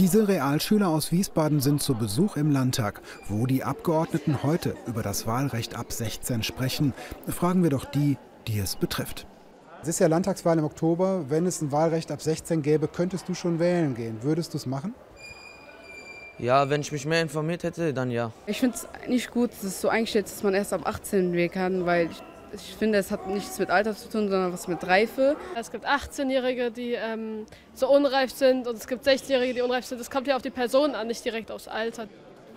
Diese Realschüler aus Wiesbaden sind zu Besuch im Landtag. Wo die Abgeordneten heute über das Wahlrecht ab 16 sprechen, fragen wir doch die, die es betrifft. Es ist ja Landtagswahl im Oktober. Wenn es ein Wahlrecht ab 16 gäbe, könntest du schon wählen gehen. Würdest du es machen? Ja, wenn ich mich mehr informiert hätte, dann ja. Ich finde es nicht gut, dass es so eingestellt ist, dass man erst ab 18 wählen kann, weil ich, finde, es hat nichts mit Alter zu tun, sondern was mit Reife. Es gibt 18-Jährige, die ähm, so unreif sind und es gibt 16-Jährige, die unreif sind. Es kommt ja auf die Person an, nicht direkt aufs Alter.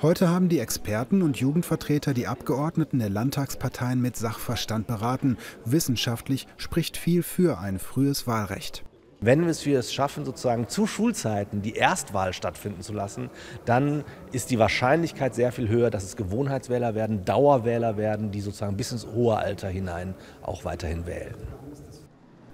Heute haben die Experten und Jugendvertreter die Abgeordneten der Landtagsparteien mit Sachverstand beraten. Wissenschaftlich spricht viel für ein frühes Wahlrecht. Wenn wir es schaffen, sozusagen zu Schulzeiten die Erstwahl stattfinden zu lassen, dann ist die Wahrscheinlichkeit sehr viel höher, dass es Gewohnheitswähler werden, Dauerwähler werden, die sozusagen bis ins hohe Alter hinein auch weiterhin wählen.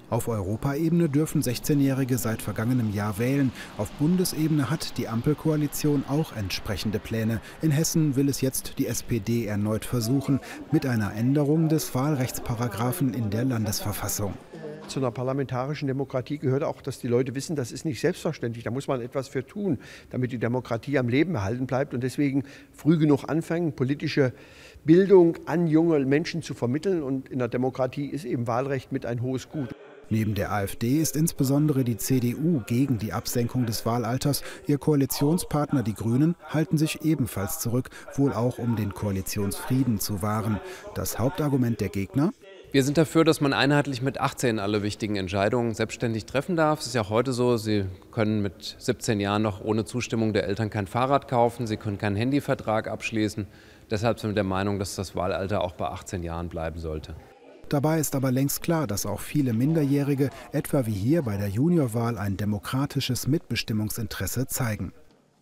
Auf Europaebene dürfen 16-Jährige seit vergangenem Jahr wählen. Auf Bundesebene hat die Ampelkoalition auch entsprechende Pläne. In Hessen will es jetzt die SPD erneut versuchen, mit einer Änderung des Wahlrechtsparagraphen in der Landesverfassung. Zu einer parlamentarischen Demokratie gehört auch, dass die Leute wissen, das ist nicht selbstverständlich. Da muss man etwas für tun, damit die Demokratie am Leben erhalten bleibt. Und deswegen früh genug anfangen, politische Bildung an junge Menschen zu vermitteln. Und in der Demokratie ist eben Wahlrecht mit ein hohes Gut. Neben der AfD ist insbesondere die CDU gegen die Absenkung des Wahlalters. Ihr Koalitionspartner, die Grünen, halten sich ebenfalls zurück, wohl auch um den Koalitionsfrieden zu wahren. Das Hauptargument der Gegner? Wir sind dafür, dass man einheitlich mit 18 alle wichtigen Entscheidungen selbstständig treffen darf. Es ist ja heute so, Sie können mit 17 Jahren noch ohne Zustimmung der Eltern kein Fahrrad kaufen, Sie können keinen Handyvertrag abschließen. Deshalb sind wir der Meinung, dass das Wahlalter auch bei 18 Jahren bleiben sollte. Dabei ist aber längst klar, dass auch viele Minderjährige, etwa wie hier bei der Juniorwahl, ein demokratisches Mitbestimmungsinteresse zeigen.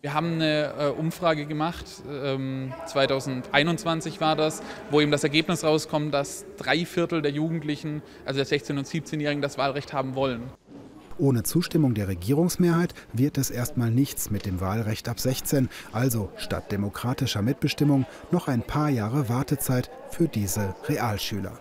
Wir haben eine äh, Umfrage gemacht, ähm, 2021 war das, wo eben das Ergebnis rauskommt, dass drei Viertel der Jugendlichen, also der 16- und 17-Jährigen, das Wahlrecht haben wollen. Ohne Zustimmung der Regierungsmehrheit wird es erstmal nichts mit dem Wahlrecht ab 16. Also statt demokratischer Mitbestimmung noch ein paar Jahre Wartezeit für diese Realschüler.